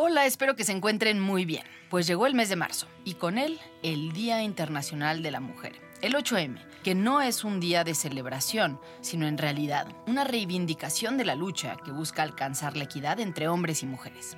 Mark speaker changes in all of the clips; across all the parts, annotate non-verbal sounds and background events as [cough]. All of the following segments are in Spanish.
Speaker 1: Hola, espero que se encuentren muy bien, pues llegó el mes de marzo y con él el Día Internacional de la Mujer, el 8M, que no es un día de celebración, sino en realidad una reivindicación de la lucha que busca alcanzar la equidad entre hombres y mujeres.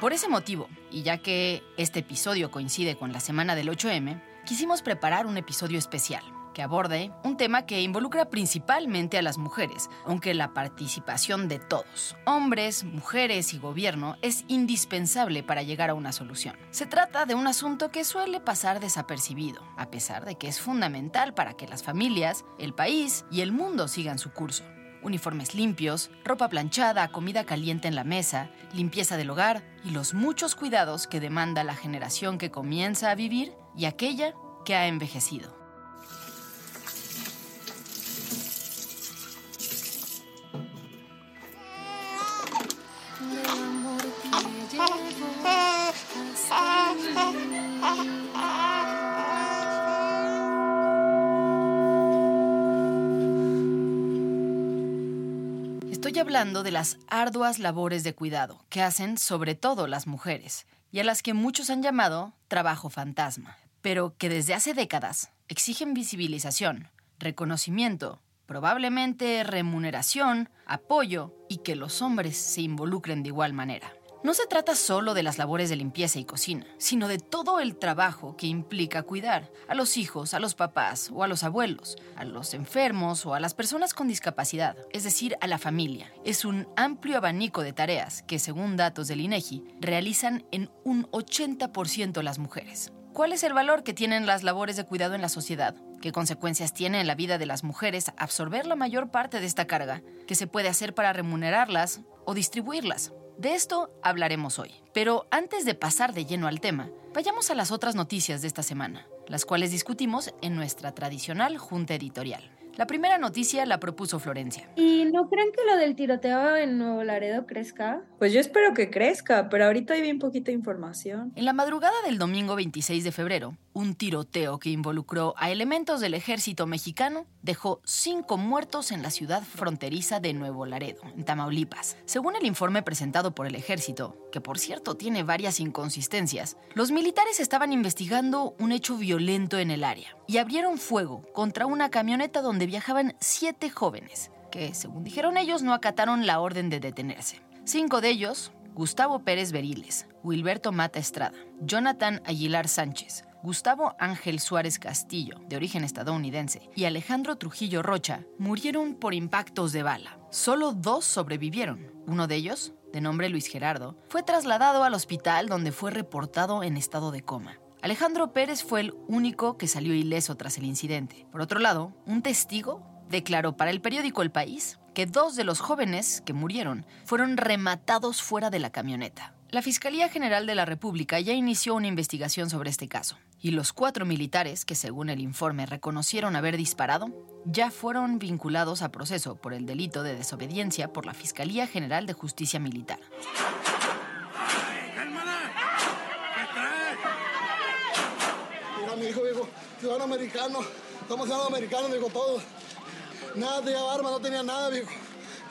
Speaker 1: Por ese motivo, y ya que este episodio coincide con la semana del 8M, quisimos preparar un episodio especial que aborde un tema que involucra principalmente a las mujeres, aunque la participación de todos, hombres, mujeres y gobierno, es indispensable para llegar a una solución. Se trata de un asunto que suele pasar desapercibido, a pesar de que es fundamental para que las familias, el país y el mundo sigan su curso uniformes limpios, ropa planchada, comida caliente en la mesa, limpieza del hogar y los muchos cuidados que demanda la generación que comienza a vivir y aquella que ha envejecido. Estoy hablando de las arduas labores de cuidado que hacen sobre todo las mujeres y a las que muchos han llamado trabajo fantasma, pero que desde hace décadas exigen visibilización, reconocimiento, probablemente remuneración, apoyo y que los hombres se involucren de igual manera. No se trata solo de las labores de limpieza y cocina, sino de todo el trabajo que implica cuidar a los hijos, a los papás o a los abuelos, a los enfermos o a las personas con discapacidad, es decir, a la familia. Es un amplio abanico de tareas que, según datos del INEGI, realizan en un 80% las mujeres. ¿Cuál es el valor que tienen las labores de cuidado en la sociedad? ¿Qué consecuencias tiene en la vida de las mujeres absorber la mayor parte de esta carga? ¿Qué se puede hacer para remunerarlas o distribuirlas? De esto hablaremos hoy. Pero antes de pasar de lleno al tema, vayamos a las otras noticias de esta semana, las cuales discutimos en nuestra tradicional junta editorial. La primera noticia la propuso Florencia.
Speaker 2: ¿Y no creen que lo del tiroteo en Nuevo Laredo crezca?
Speaker 3: Pues yo espero que crezca, pero ahorita hay bien poquita información.
Speaker 1: En la madrugada del domingo 26 de febrero, un tiroteo que involucró a elementos del ejército mexicano dejó cinco muertos en la ciudad fronteriza de Nuevo Laredo, en Tamaulipas. Según el informe presentado por el ejército, que por cierto tiene varias inconsistencias, los militares estaban investigando un hecho violento en el área y abrieron fuego contra una camioneta donde viajaban siete jóvenes, que, según dijeron ellos, no acataron la orden de detenerse. Cinco de ellos, Gustavo Pérez Beriles, Wilberto Mata Estrada, Jonathan Aguilar Sánchez, Gustavo Ángel Suárez Castillo, de origen estadounidense, y Alejandro Trujillo Rocha, murieron por impactos de bala. Solo dos sobrevivieron. Uno de ellos, de nombre Luis Gerardo, fue trasladado al hospital donde fue reportado en estado de coma. Alejandro Pérez fue el único que salió ileso tras el incidente. Por otro lado, un testigo declaró para el periódico El País que dos de los jóvenes que murieron fueron rematados fuera de la camioneta. La Fiscalía General de la República ya inició una investigación sobre este caso, y los cuatro militares que según el informe reconocieron haber disparado, ya fueron vinculados a proceso por el delito de desobediencia por la Fiscalía General de Justicia Militar.
Speaker 4: Mira, mi hijo, viejo, ciudadano americano. Estamos ciudadanos americanos, viejo, todos. Nada, tenía arma, no tenía nada, viejo.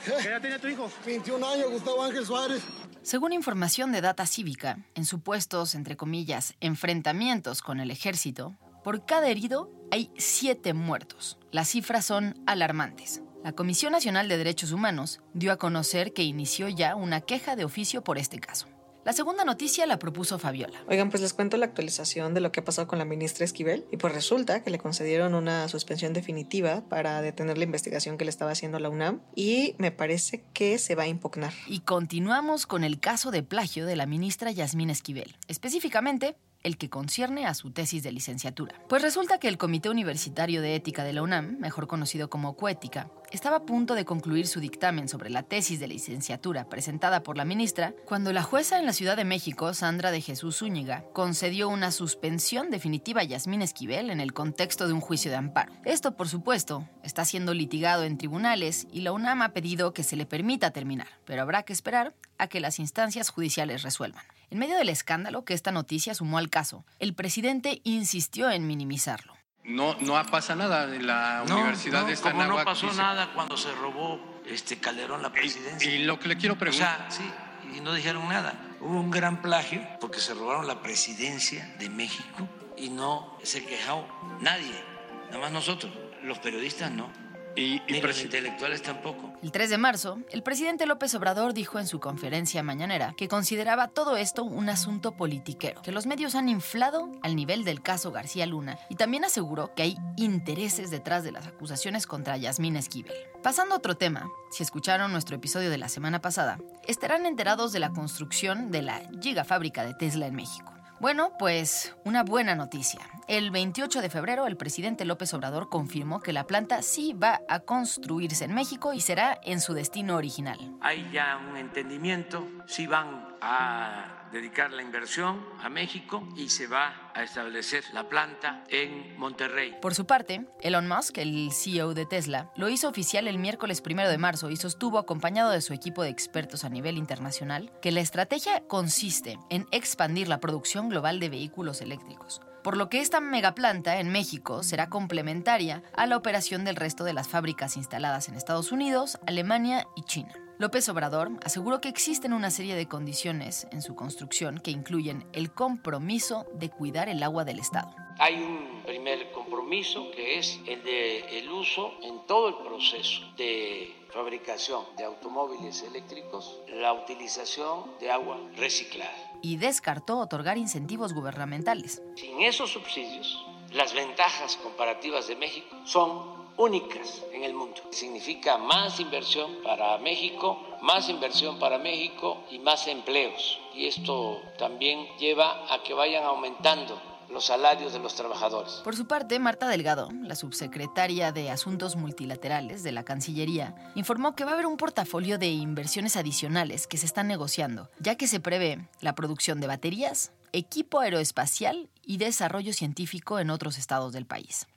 Speaker 5: ¿Qué edad tenía tu hijo?
Speaker 4: 21 años, Gustavo Ángel Suárez.
Speaker 1: Según información de Data Cívica, en supuestos, entre comillas, enfrentamientos con el ejército, por cada herido hay siete muertos. Las cifras son alarmantes. La Comisión Nacional de Derechos Humanos dio a conocer que inició ya una queja de oficio por este caso. La segunda noticia la propuso Fabiola.
Speaker 6: Oigan, pues les cuento la actualización de lo que ha pasado con la ministra Esquivel y pues resulta que le concedieron una suspensión definitiva para detener la investigación que le estaba haciendo la UNAM y me parece que se va a impugnar.
Speaker 1: Y continuamos con el caso de plagio de la ministra Yasmín Esquivel, específicamente el que concierne a su tesis de licenciatura. Pues resulta que el Comité Universitario de Ética de la UNAM, mejor conocido como Coética, estaba a punto de concluir su dictamen sobre la tesis de licenciatura presentada por la ministra cuando la jueza en la Ciudad de México, Sandra de Jesús Zúñiga, concedió una suspensión definitiva a Yasmín Esquivel en el contexto de un juicio de amparo. Esto, por supuesto, está siendo litigado en tribunales y la UNAM ha pedido que se le permita terminar, pero habrá que esperar a que las instancias judiciales resuelvan. En medio del escándalo que esta noticia sumó al caso, el presidente insistió en minimizarlo.
Speaker 7: No, no pasa nada. La
Speaker 8: No,
Speaker 7: universidad
Speaker 8: no,
Speaker 7: en
Speaker 8: como no pasó
Speaker 7: y se-
Speaker 8: nada cuando se robó este Calderón la presidencia.
Speaker 7: Y lo que le quiero
Speaker 8: o
Speaker 7: preguntar.
Speaker 8: sea, sí, y no dijeron nada. Hubo un gran plagio porque se robaron la presidencia de México y no se quejó nadie, nada más nosotros, los periodistas no,
Speaker 7: y, y
Speaker 8: ni los
Speaker 7: presi-
Speaker 8: intelectuales tampoco.
Speaker 1: El 3 de marzo, el presidente López Obrador dijo en su conferencia mañanera que consideraba todo esto un asunto politiquero, que los medios han inflado al nivel del caso García Luna y también aseguró que hay intereses detrás de las acusaciones contra Yasmín Esquivel. Pasando a otro tema, si escucharon nuestro episodio de la semana pasada, estarán enterados de la construcción de la gigafábrica de Tesla en México. Bueno, pues una buena noticia. El 28 de febrero el presidente López Obrador confirmó que la planta sí va a construirse en México y será en su destino original.
Speaker 8: Hay ya un entendimiento, si van a dedicar la inversión a México y se va a establecer la planta en Monterrey.
Speaker 1: Por su parte, Elon Musk, el CEO de Tesla, lo hizo oficial el miércoles 1 de marzo y sostuvo, acompañado de su equipo de expertos a nivel internacional, que la estrategia consiste en expandir la producción global de vehículos eléctricos. Por lo que esta megaplanta en México será complementaria a la operación del resto de las fábricas instaladas en Estados Unidos, Alemania y China. López Obrador aseguró que existen una serie de condiciones en su construcción que incluyen el compromiso de cuidar el agua del Estado.
Speaker 8: Hay un primer compromiso que es el de el uso en todo el proceso de fabricación de automóviles eléctricos, la utilización de agua reciclada.
Speaker 1: y descartó otorgar incentivos gubernamentales.
Speaker 8: Sin esos subsidios, las ventajas comparativas de México son únicas en el mundo. Significa más inversión para México, más inversión para México y más empleos. Y esto también lleva a que vayan aumentando los salarios de los trabajadores.
Speaker 1: Por su parte, Marta Delgado, la subsecretaria de Asuntos Multilaterales de la Cancillería, informó que va a haber un portafolio de inversiones adicionales que se están negociando, ya que se prevé la producción de baterías, equipo aeroespacial y desarrollo científico en otros estados del país.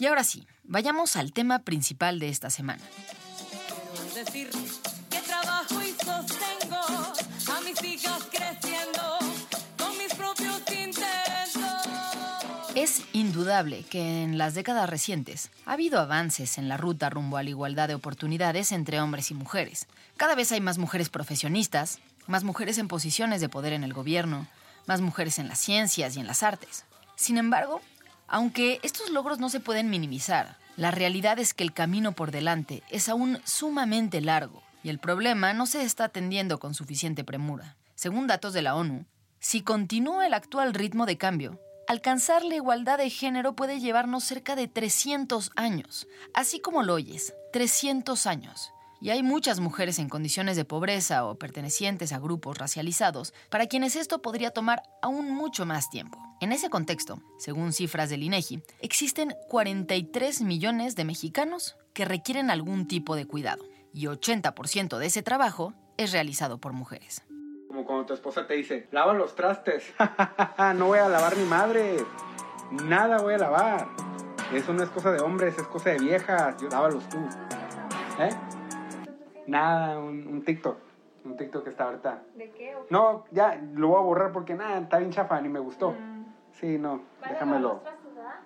Speaker 1: Y ahora sí, vayamos al tema principal de esta semana.
Speaker 9: decir que trabajo y sostengo a mis hijas creciendo con mis propios intentos.
Speaker 1: Es indudable que en las décadas recientes ha habido avances en la ruta rumbo a la igualdad de oportunidades entre hombres y mujeres. Cada vez hay más mujeres profesionistas, más mujeres en posiciones de poder en el gobierno, más mujeres en las ciencias y en las artes. Sin embargo, aunque estos logros no se pueden minimizar, la realidad es que el camino por delante es aún sumamente largo y el problema no se está atendiendo con suficiente premura. Según datos de la ONU, si continúa el actual ritmo de cambio, alcanzar la igualdad de género puede llevarnos cerca de 300 años. Así como lo oyes, 300 años. Y hay muchas mujeres en condiciones de pobreza o pertenecientes a grupos racializados para quienes esto podría tomar aún mucho más tiempo. En ese contexto, según cifras del INEGI, existen 43 millones de mexicanos que requieren algún tipo de cuidado y 80% de ese trabajo es realizado por mujeres.
Speaker 5: Como cuando tu esposa te dice, lava los trastes. [laughs] no voy a lavar mi madre. Nada voy a lavar. Eso no es cosa de hombres, es cosa de viejas. Yo lávalos tú. ¿Eh? Nada, un, un TikTok. Un TikTok que está ahorita.
Speaker 2: ¿De qué?
Speaker 5: No, ya lo voy a borrar porque nada, está bien chafa, ni me gustó. Sí, no, déjamelo.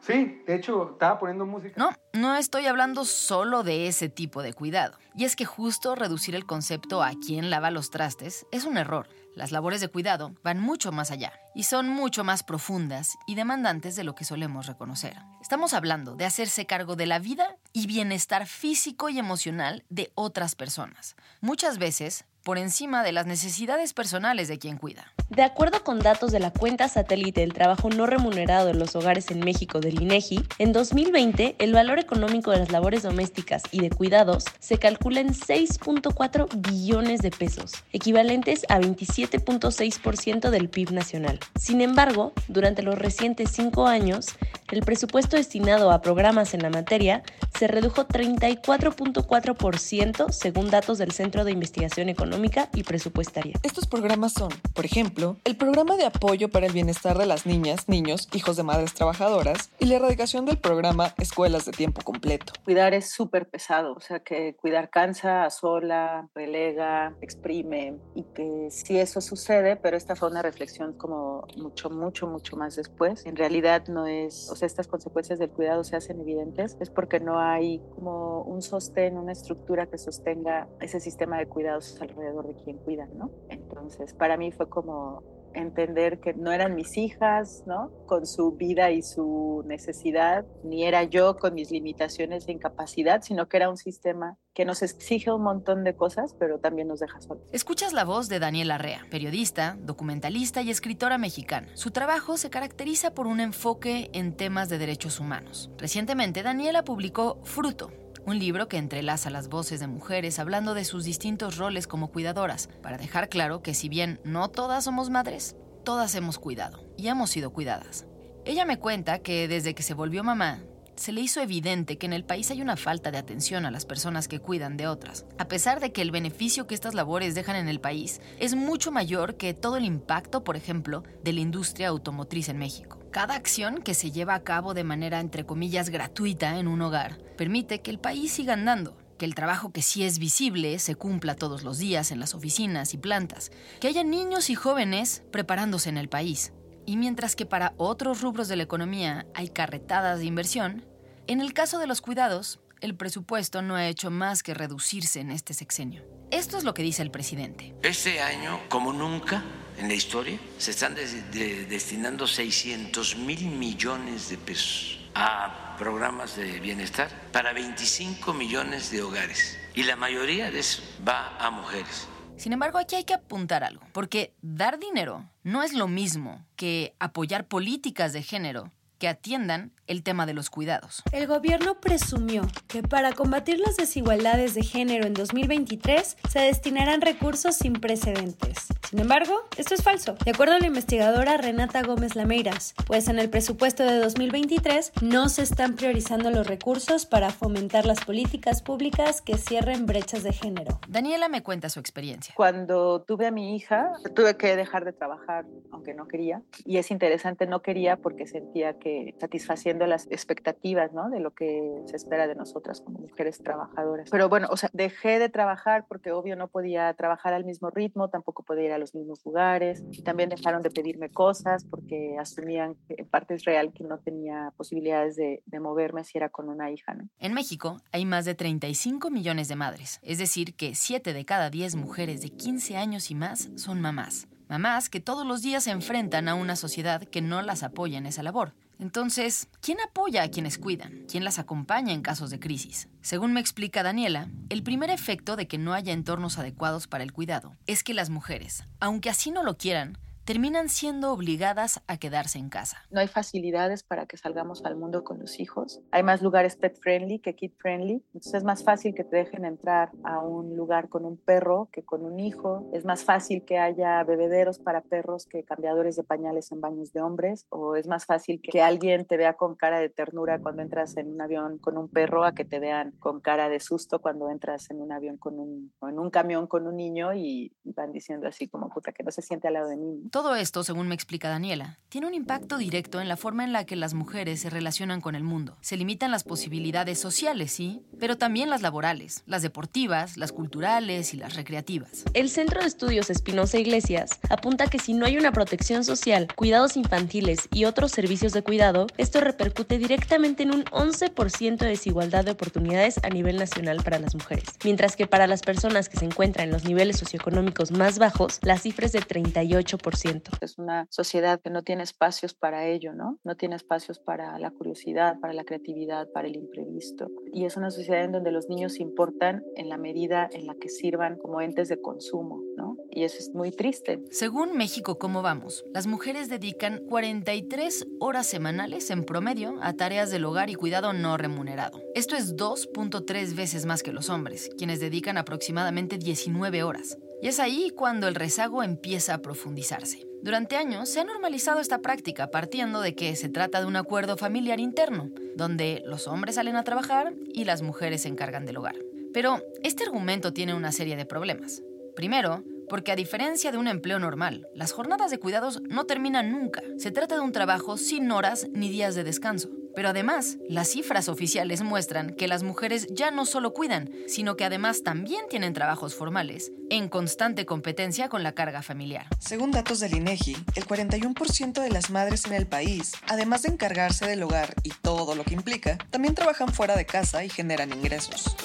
Speaker 5: Sí, de hecho, estaba poniendo música.
Speaker 1: No, no estoy hablando solo de ese tipo de cuidado. Y es que justo reducir el concepto a quién lava los trastes es un error. Las labores de cuidado van mucho más allá y son mucho más profundas y demandantes de lo que solemos reconocer. Estamos hablando de hacerse cargo de la vida y bienestar físico y emocional de otras personas. Muchas veces por encima de las necesidades personales de quien cuida.
Speaker 10: De acuerdo con datos de la cuenta satélite del trabajo no remunerado en los hogares en México del INEGI, en 2020 el valor económico de las labores domésticas y de cuidados se calcula en 6.4 billones de pesos, equivalentes a 27.6% del PIB nacional. Sin embargo, durante los recientes cinco años, el presupuesto destinado a programas en la materia se redujo 34.4% según datos del Centro de Investigación Económica y Presupuestaria.
Speaker 11: Estos programas son, por ejemplo, el programa de apoyo para el bienestar de las niñas, niños, hijos de madres trabajadoras y la erradicación del programa Escuelas de Tiempo Completo.
Speaker 6: Cuidar es súper pesado, o sea que cuidar cansa, asola, relega, exprime y que sí eso sucede, pero esta fue una reflexión como mucho, mucho, mucho más después. En realidad no es, o sea, estas consecuencias del cuidado se hacen evidentes, es porque no hay como un sostén, una estructura que sostenga ese sistema de cuidados alrededor de quien cuida, ¿no? Entonces, para mí fue como entender que no eran mis hijas, ¿no? Con su vida y su necesidad, ni era yo con mis limitaciones de incapacidad, sino que era un sistema que nos exige un montón de cosas, pero también nos deja solos.
Speaker 1: Escuchas la voz de Daniela Arrea, periodista, documentalista y escritora mexicana. Su trabajo se caracteriza por un enfoque en temas de derechos humanos. Recientemente, Daniela publicó Fruto, un libro que entrelaza las voces de mujeres hablando de sus distintos roles como cuidadoras, para dejar claro que si bien no todas somos madres, todas hemos cuidado y hemos sido cuidadas. Ella me cuenta que desde que se volvió mamá, se le hizo evidente que en el país hay una falta de atención a las personas que cuidan de otras, a pesar de que el beneficio que estas labores dejan en el país es mucho mayor que todo el impacto, por ejemplo, de la industria automotriz en México. Cada acción que se lleva a cabo de manera, entre comillas, gratuita en un hogar permite que el país siga andando, que el trabajo que sí es visible se cumpla todos los días en las oficinas y plantas, que haya niños y jóvenes preparándose en el país. Y mientras que para otros rubros de la economía hay carretadas de inversión, en el caso de los cuidados, el presupuesto no ha hecho más que reducirse en este sexenio. Esto es lo que dice el presidente.
Speaker 8: Este año, como nunca en la historia, se están des- de- destinando 600 mil millones de pesos a programas de bienestar para 25 millones de hogares. Y la mayoría de eso va a mujeres.
Speaker 1: Sin embargo, aquí hay que apuntar algo, porque dar dinero no es lo mismo que apoyar políticas de género que atiendan el tema de los cuidados.
Speaker 2: El gobierno presumió que para combatir las desigualdades de género en 2023 se destinarán recursos sin precedentes. Sin embargo, esto es falso, de acuerdo a la investigadora Renata Gómez Lameiras, pues en el presupuesto de 2023 no se están priorizando los recursos para fomentar las políticas públicas que cierren brechas de género.
Speaker 1: Daniela me cuenta su experiencia.
Speaker 6: Cuando tuve a mi hija, tuve que dejar de trabajar, aunque no quería. Y es interesante, no quería porque sentía que satisfaciendo las expectativas, ¿no? De lo que se espera de nosotras como mujeres trabajadoras. Pero bueno, o sea, dejé de trabajar porque obvio no podía trabajar al mismo ritmo, tampoco podía ir a los mismos lugares. Y también dejaron de pedirme cosas porque asumían que en parte es real que no tenía posibilidades de, de moverme si era con una hija, ¿no?
Speaker 1: En México hay más de 35 millones de madres, es decir, que 7 de cada 10 mujeres de 15 años y más son mamás. Mamás que todos los días se enfrentan a una sociedad que no las apoya en esa labor. Entonces, ¿quién apoya a quienes cuidan? ¿Quién las acompaña en casos de crisis? Según me explica Daniela, el primer efecto de que no haya entornos adecuados para el cuidado es que las mujeres, aunque así no lo quieran, terminan siendo obligadas a quedarse en casa.
Speaker 6: No hay facilidades para que salgamos al mundo con los hijos. Hay más lugares pet friendly que kid friendly. Entonces es más fácil que te dejen entrar a un lugar con un perro que con un hijo. Es más fácil que haya bebederos para perros que cambiadores de pañales en baños de hombres. O es más fácil que alguien te vea con cara de ternura cuando entras en un avión con un perro a que te vean con cara de susto cuando entras en un avión con un, o en un camión con un niño y van diciendo así como puta que no se siente al lado de mí.
Speaker 1: Todo esto, según me explica Daniela, tiene un impacto directo en la forma en la que las mujeres se relacionan con el mundo. Se limitan las posibilidades sociales, sí, pero también las laborales, las deportivas, las culturales y las recreativas.
Speaker 10: El Centro de Estudios Espinosa Iglesias apunta que si no hay una protección social, cuidados infantiles y otros servicios de cuidado, esto repercute directamente en un 11% de desigualdad de oportunidades a nivel nacional para las mujeres, mientras que para las personas que se encuentran en los niveles socioeconómicos más bajos, la cifra es de 38%.
Speaker 6: Es una sociedad que no tiene espacios para ello, ¿no? No tiene espacios para la curiosidad, para la creatividad, para el imprevisto. Y es una sociedad en donde los niños importan en la medida en la que sirvan como entes de consumo, ¿no? Y eso es muy triste.
Speaker 1: Según México Cómo Vamos, las mujeres dedican 43 horas semanales en promedio a tareas del hogar y cuidado no remunerado. Esto es 2.3 veces más que los hombres, quienes dedican aproximadamente 19 horas. Y es ahí cuando el rezago empieza a profundizarse. Durante años se ha normalizado esta práctica partiendo de que se trata de un acuerdo familiar interno, donde los hombres salen a trabajar y las mujeres se encargan del hogar. Pero este argumento tiene una serie de problemas. Primero, porque a diferencia de un empleo normal, las jornadas de cuidados no terminan nunca. Se trata de un trabajo sin horas ni días de descanso. Pero además, las cifras oficiales muestran que las mujeres ya no solo cuidan, sino que además también tienen trabajos formales, en constante competencia con la carga familiar.
Speaker 11: Según datos del INEGI, el 41% de las madres en el país, además de encargarse del hogar y todo lo que implica, también trabajan fuera de casa y generan ingresos.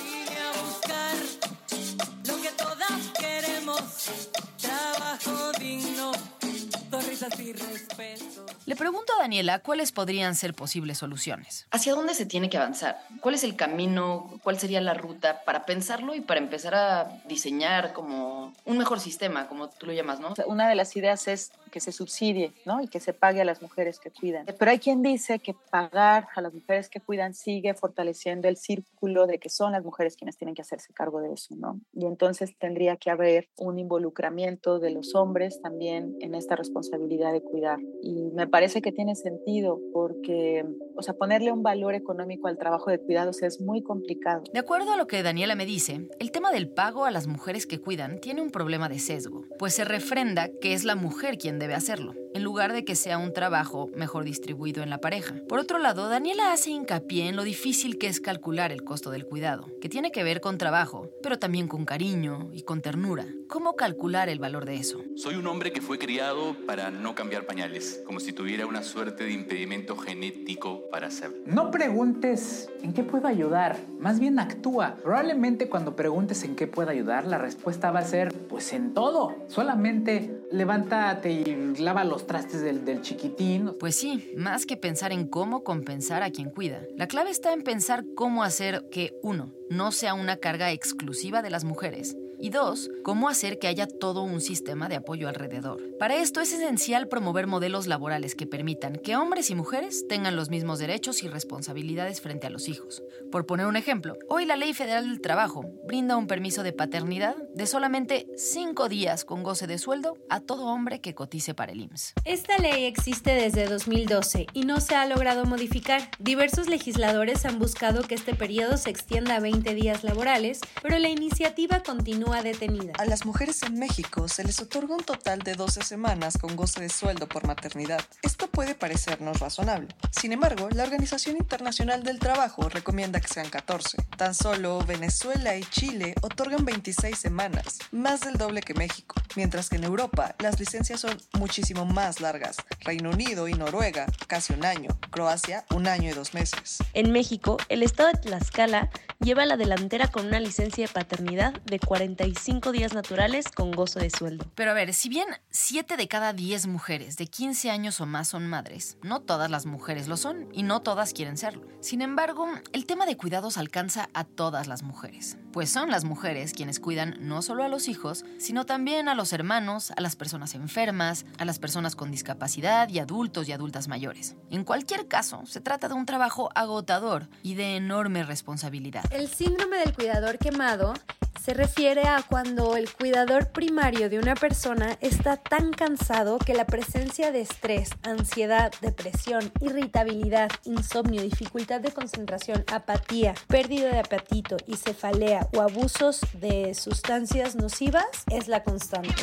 Speaker 1: Le pregunto a Daniela cuáles podrían ser posibles soluciones.
Speaker 12: ¿Hacia dónde se tiene que avanzar? ¿Cuál es el camino? ¿Cuál sería la ruta para pensarlo y para empezar a diseñar como un mejor sistema, como tú lo llamas, ¿no?
Speaker 6: Una de las ideas es que se subsidie, ¿no? Y que se pague a las mujeres que cuidan. Pero hay quien dice que pagar a las mujeres que cuidan sigue fortaleciendo el círculo de que son las mujeres quienes tienen que hacerse cargo de eso, ¿no? Y entonces tendría que haber un involucramiento de los hombres también en esta responsabilidad de cuidar. Y me parece que tiene sentido porque, o sea, ponerle un valor económico al trabajo de cuidados es muy complicado.
Speaker 1: De acuerdo a lo que Daniela me dice, el tema del pago a las mujeres que cuidan tiene un problema de sesgo, pues se refrenda que es la mujer quien debe hacerlo, en lugar de que sea un trabajo mejor distribuido en la pareja. Por otro lado, Daniela hace hincapié en lo difícil que es calcular el costo del cuidado, que tiene que ver con trabajo, pero también con cariño y con ternura. ¿Cómo calcular el valor de eso?
Speaker 13: Soy un hombre que fue criado para no cambiar pañales, como si tuviera una suerte de impedimento genético para hacerlo.
Speaker 5: No preguntes en qué puedo ayudar, más bien actúa. Probablemente cuando preguntes en qué puedo ayudar, la respuesta va a ser pues en todo. Solamente levántate y lava los trastes del, del chiquitín.
Speaker 1: Pues sí, más que pensar en cómo compensar a quien cuida. La clave está en pensar cómo hacer que, uno, no sea una carga exclusiva de las mujeres. Y dos, cómo hacer que haya todo un sistema de apoyo alrededor. Para esto es esencial promover modelos laborales que permitan que hombres y mujeres tengan los mismos derechos y responsabilidades frente a los hijos. Por poner un ejemplo, hoy la Ley Federal del Trabajo brinda un permiso de paternidad de solamente cinco días con goce de sueldo a todo hombre que cotice para el IMSS.
Speaker 2: Esta ley existe desde 2012 y no se ha logrado modificar. Diversos legisladores han buscado que este periodo se extienda a 20 días laborales, pero la iniciativa continúa detenida.
Speaker 11: A las mujeres en México se les otorga un total de 12 semanas con goce de sueldo por maternidad. Esto puede parecernos razonable. Sin embargo, la Organización Internacional del Trabajo recomienda que sean 14. Tan solo Venezuela y Chile otorgan 26 semanas, más del doble que México, mientras que en Europa las licencias son muchísimo más largas. Reino Unido y Noruega, casi un año. Croacia, un año y dos meses.
Speaker 10: En México, el estado de Tlaxcala lleva la delantera con una licencia de paternidad de 45 días naturales con gozo de sueldo.
Speaker 1: Pero a ver, si bien 7 de cada 10 mujeres de 15 años o más son madres, no todas las mujeres lo son y no todas quieren serlo. Sin embargo, el tema de cuidados alcanza a todas las mujeres, pues son las mujeres quienes cuidan no solo a los hijos, sino también a los los hermanos, a las personas enfermas, a las personas con discapacidad y adultos y adultas mayores. En cualquier caso, se trata de un trabajo agotador y de enorme responsabilidad.
Speaker 2: El síndrome del cuidador quemado se refiere cuando el cuidador primario de una persona está tan cansado que la presencia de estrés, ansiedad, depresión, irritabilidad, insomnio, dificultad de concentración, apatía, pérdida de apetito y cefalea o abusos de sustancias nocivas es la constante.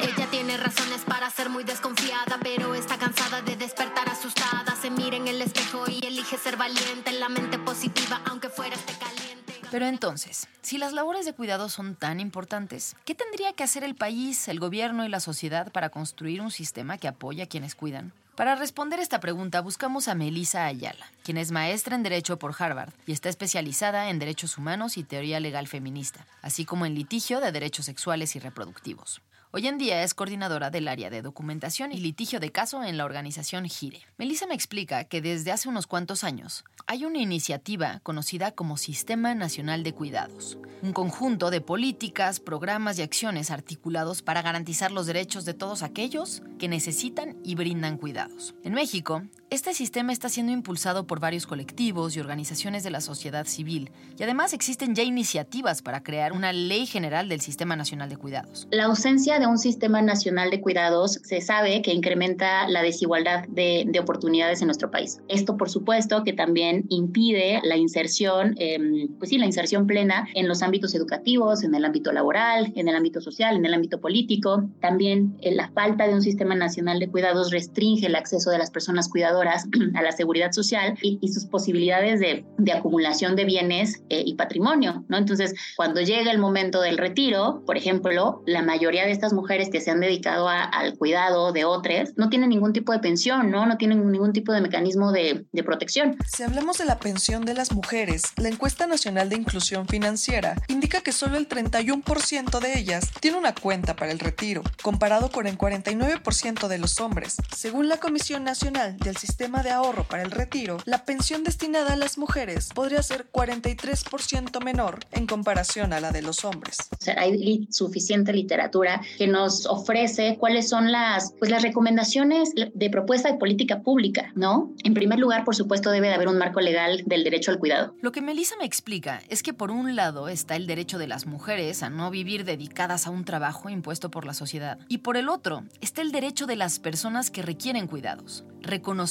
Speaker 14: Ella tiene razones para ser muy desconfiada, pero está cansada de despertar asustada. Se mira en el espejo y elige ser valiente en la mente positiva, aunque fuera este caliente.
Speaker 1: Pero entonces, si las labores de cuidado son tan importantes, ¿qué tendría que hacer el país, el gobierno y la sociedad para construir un sistema que apoye a quienes cuidan? Para responder esta pregunta buscamos a Melissa Ayala, quien es maestra en Derecho por Harvard y está especializada en Derechos Humanos y Teoría Legal Feminista, así como en litigio de derechos sexuales y reproductivos. Hoy en día es coordinadora del área de documentación y litigio de caso en la organización GIRE. Melissa me explica que desde hace unos cuantos años hay una iniciativa conocida como Sistema Nacional de Cuidados, un conjunto de políticas, programas y acciones articulados para garantizar los derechos de todos aquellos que necesitan y brindan cuidados. En México, este sistema está siendo impulsado por varios colectivos y organizaciones de la sociedad civil y además existen ya iniciativas para crear una ley general del Sistema Nacional de Cuidados.
Speaker 15: La ausencia de un sistema nacional de cuidados se sabe que incrementa la desigualdad de, de oportunidades en nuestro país. Esto, por supuesto, que también impide la inserción, eh, pues sí, la inserción plena en los ámbitos educativos, en el ámbito laboral, en el ámbito social, en el ámbito político. También eh, la falta de un sistema nacional de cuidados restringe el acceso de las personas cuidadoras [clears throat] a la seguridad social y, y sus posibilidades de, de, acumulación de bienes eh, y patrimonio, ¿no? Entonces, cuando llega el momento del retiro, por ejemplo, la mayoría de estas mujeres que se han dedicado a, al cuidado de otros no tienen ningún tipo de pensión, ¿no? No tienen ningún tipo de mecanismo de, de protección.
Speaker 11: Si hablamos de la pensión de las mujeres, la encuesta nacional de inclusión financiera indica que solo el 31% de ellas tiene una cuenta para el retiro, comparado con el 49% de los hombres. Según la Comisión Nacional del Sistema de Ahorro para el Retiro, la pensión destinada a las mujeres podría ser 43% menor en comparación a la de los hombres.
Speaker 15: O sea, hay suficiente literatura que nos ofrece cuáles son las, pues, las recomendaciones de propuesta de política pública, ¿no? En primer lugar, por supuesto, debe de haber un marco legal del derecho al cuidado.
Speaker 1: Lo que Melissa me explica es que por un lado está el derecho de las mujeres a no vivir dedicadas a un trabajo impuesto por la sociedad y por el otro está el derecho de las personas que requieren cuidados.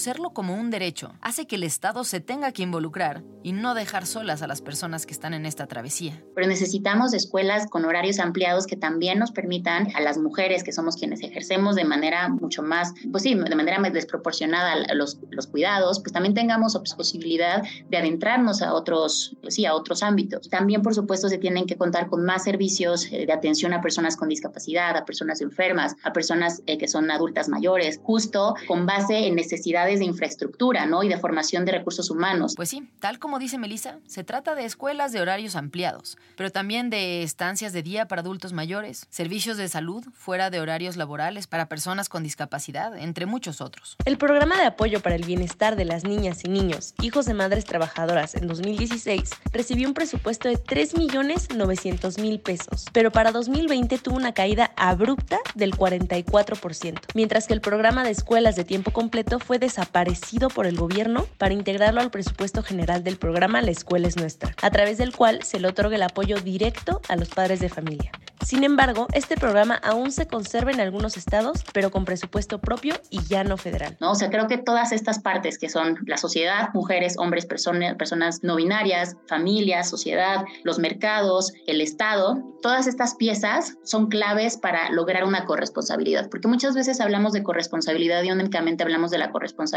Speaker 1: Reconocerlo como un derecho hace que el Estado se tenga que involucrar y no dejar solas a las personas que están en esta travesía.
Speaker 15: Pero necesitamos escuelas con horarios ampliados que también nos permitan a las mujeres, que somos quienes ejercemos de manera mucho más, pues sí, de manera más desproporcionada los, los cuidados, pues también tengamos posibilidad de adentrarnos a otros, pues sí, a otros ámbitos. También, por supuesto, se tienen que contar con más servicios de atención a personas con discapacidad, a personas enfermas, a personas eh, que son adultas mayores, justo con base en necesidades de infraestructura, ¿no? Y de formación de recursos humanos.
Speaker 1: Pues sí, tal como dice Melissa, se trata de escuelas de horarios ampliados, pero también de estancias de día para adultos mayores, servicios de salud fuera de horarios laborales para personas con discapacidad, entre muchos otros.
Speaker 10: El programa de apoyo para el bienestar de las niñas y niños, hijos de madres trabajadoras en 2016, recibió un presupuesto de 3.900.000 pesos, pero para 2020 tuvo una caída abrupta del 44%, mientras que el programa de escuelas de tiempo completo fue desaparecido por el gobierno para integrarlo al presupuesto general del programa La Escuela es Nuestra, a través del cual se le otorga el apoyo directo a los padres de familia. Sin embargo, este programa aún se conserva en algunos estados, pero con presupuesto propio y ya no federal.
Speaker 15: ¿no? O sea, creo que todas estas partes que son la sociedad, mujeres, hombres, personas, personas no binarias, familias, sociedad, los mercados, el Estado, todas estas piezas son claves para lograr una corresponsabilidad, porque muchas veces hablamos de corresponsabilidad y únicamente hablamos de la corresponsabilidad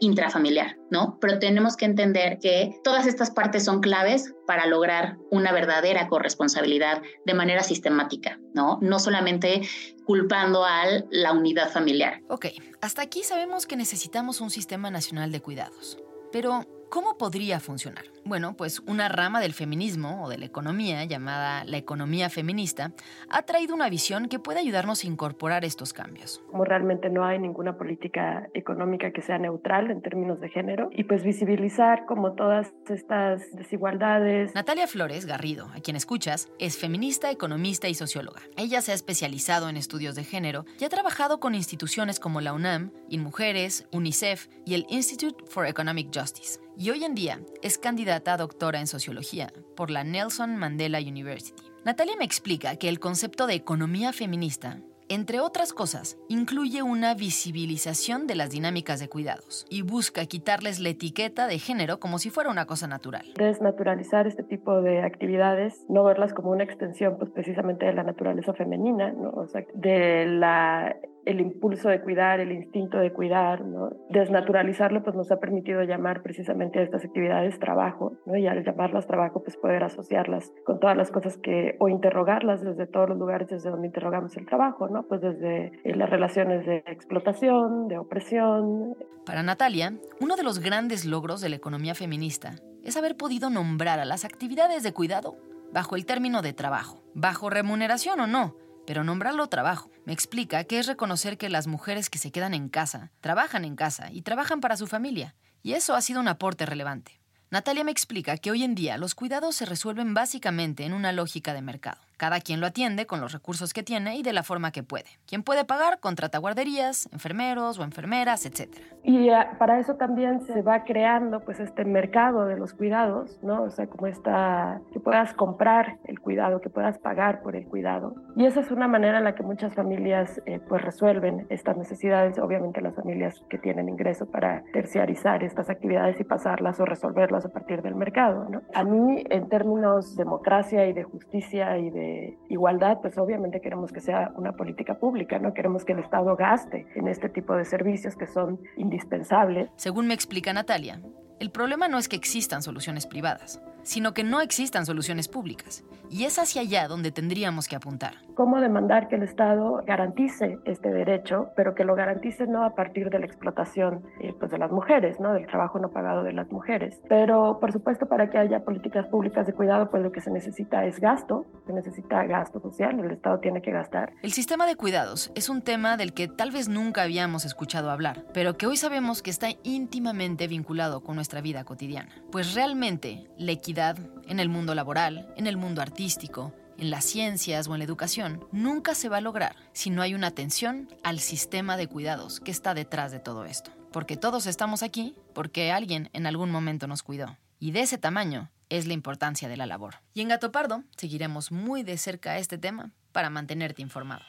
Speaker 15: intrafamiliar, ¿no? Pero tenemos que entender que todas estas partes son claves para lograr una verdadera corresponsabilidad de manera sistemática, ¿no? No solamente culpando a la unidad familiar.
Speaker 1: Ok, hasta aquí sabemos que necesitamos un sistema nacional de cuidados. Pero, ¿Cómo podría funcionar? Bueno, pues una rama del feminismo o de la economía llamada la economía feminista ha traído una visión que puede ayudarnos a incorporar estos cambios.
Speaker 16: Como realmente no hay ninguna política económica que sea neutral en términos de género y pues visibilizar como todas estas desigualdades.
Speaker 1: Natalia Flores Garrido, a quien escuchas, es feminista, economista y socióloga. Ella se ha especializado en estudios de género y ha trabajado con instituciones como la UNAM, InMujeres, UNICEF y el Institute for Economic Justice y hoy en día es candidata a doctora en sociología por la Nelson Mandela University. Natalia me explica que el concepto de economía feminista entre otras cosas, incluye una visibilización de las dinámicas de cuidados y busca quitarles la etiqueta de género como si fuera una cosa natural.
Speaker 16: Desnaturalizar este tipo de actividades, no verlas como una extensión pues precisamente de la naturaleza femenina, ¿no? o sea, de la el impulso de cuidar, el instinto de cuidar, desnaturalizarlo pues nos ha permitido llamar precisamente a estas actividades trabajo, y al llamarlas trabajo pues poder asociarlas con todas las cosas que, o interrogarlas desde todos los lugares desde donde interrogamos el trabajo, ¿no? pues desde eh, las relaciones de explotación, de opresión.
Speaker 1: Para Natalia, uno de los grandes logros de la economía feminista es haber podido nombrar a las actividades de cuidado bajo el término de trabajo, bajo remuneración o no, pero nombrarlo trabajo me explica que es reconocer que las mujeres que se quedan en casa trabajan en casa y trabajan para su familia, y eso ha sido un aporte relevante. Natalia me explica que hoy en día los cuidados se resuelven básicamente en una lógica de mercado. Cada quien lo atiende con los recursos que tiene y de la forma que puede. Quien puede pagar contrata guarderías, enfermeros o enfermeras, etc.
Speaker 16: Y eh, para eso también se va creando pues este mercado de los cuidados, ¿no? O sea, como esta que puedas comprar el cuidado, que puedas pagar por el cuidado. Y esa es una manera en la que muchas familias eh, pues resuelven estas necesidades, obviamente las familias que tienen ingreso para terciarizar estas actividades y pasarlas o resolverlas a partir del mercado. A mí en términos de democracia y de justicia y de igualdad, pues obviamente queremos que sea una política pública, no queremos que el Estado gaste en este tipo de servicios que son indispensables.
Speaker 1: Según me explica Natalia, el problema no es que existan soluciones privadas, sino que no existan soluciones públicas. Y es hacia allá donde tendríamos que apuntar.
Speaker 16: ¿Cómo demandar que el Estado garantice este derecho, pero que lo garantice no a partir de la explotación eh, pues de las mujeres, ¿no? del trabajo no pagado de las mujeres? Pero, por supuesto, para que haya políticas públicas de cuidado, pues lo que se necesita es gasto, se necesita gasto social, el Estado tiene que gastar.
Speaker 1: El sistema de cuidados es un tema del que tal vez nunca habíamos escuchado hablar, pero que hoy sabemos que está íntimamente vinculado con nuestra vida cotidiana. Pues realmente la equidad en el mundo laboral, en el mundo artístico, en las ciencias o en la educación, nunca se va a lograr si no hay una atención al sistema de cuidados que está detrás de todo esto. Porque todos estamos aquí porque alguien en algún momento nos cuidó. Y de ese tamaño es la importancia de la labor. Y en Gato Pardo seguiremos muy de cerca este tema para mantenerte informado.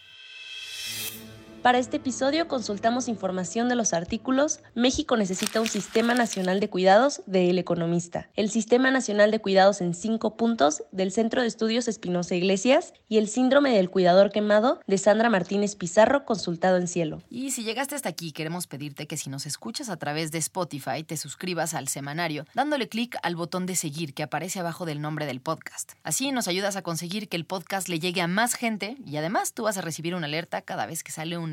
Speaker 10: Para este episodio consultamos información de los artículos México necesita un Sistema Nacional de Cuidados de El Economista, el Sistema Nacional de Cuidados en cinco puntos del Centro de Estudios Espinosa Iglesias y el Síndrome del Cuidador Quemado de Sandra Martínez Pizarro, consultado en Cielo.
Speaker 1: Y si llegaste hasta aquí, queremos pedirte que si nos escuchas a través de Spotify, te suscribas al semanario dándole clic al botón de seguir que aparece abajo del nombre del podcast. Así nos ayudas a conseguir que el podcast le llegue a más gente y además tú vas a recibir una alerta cada vez que sale un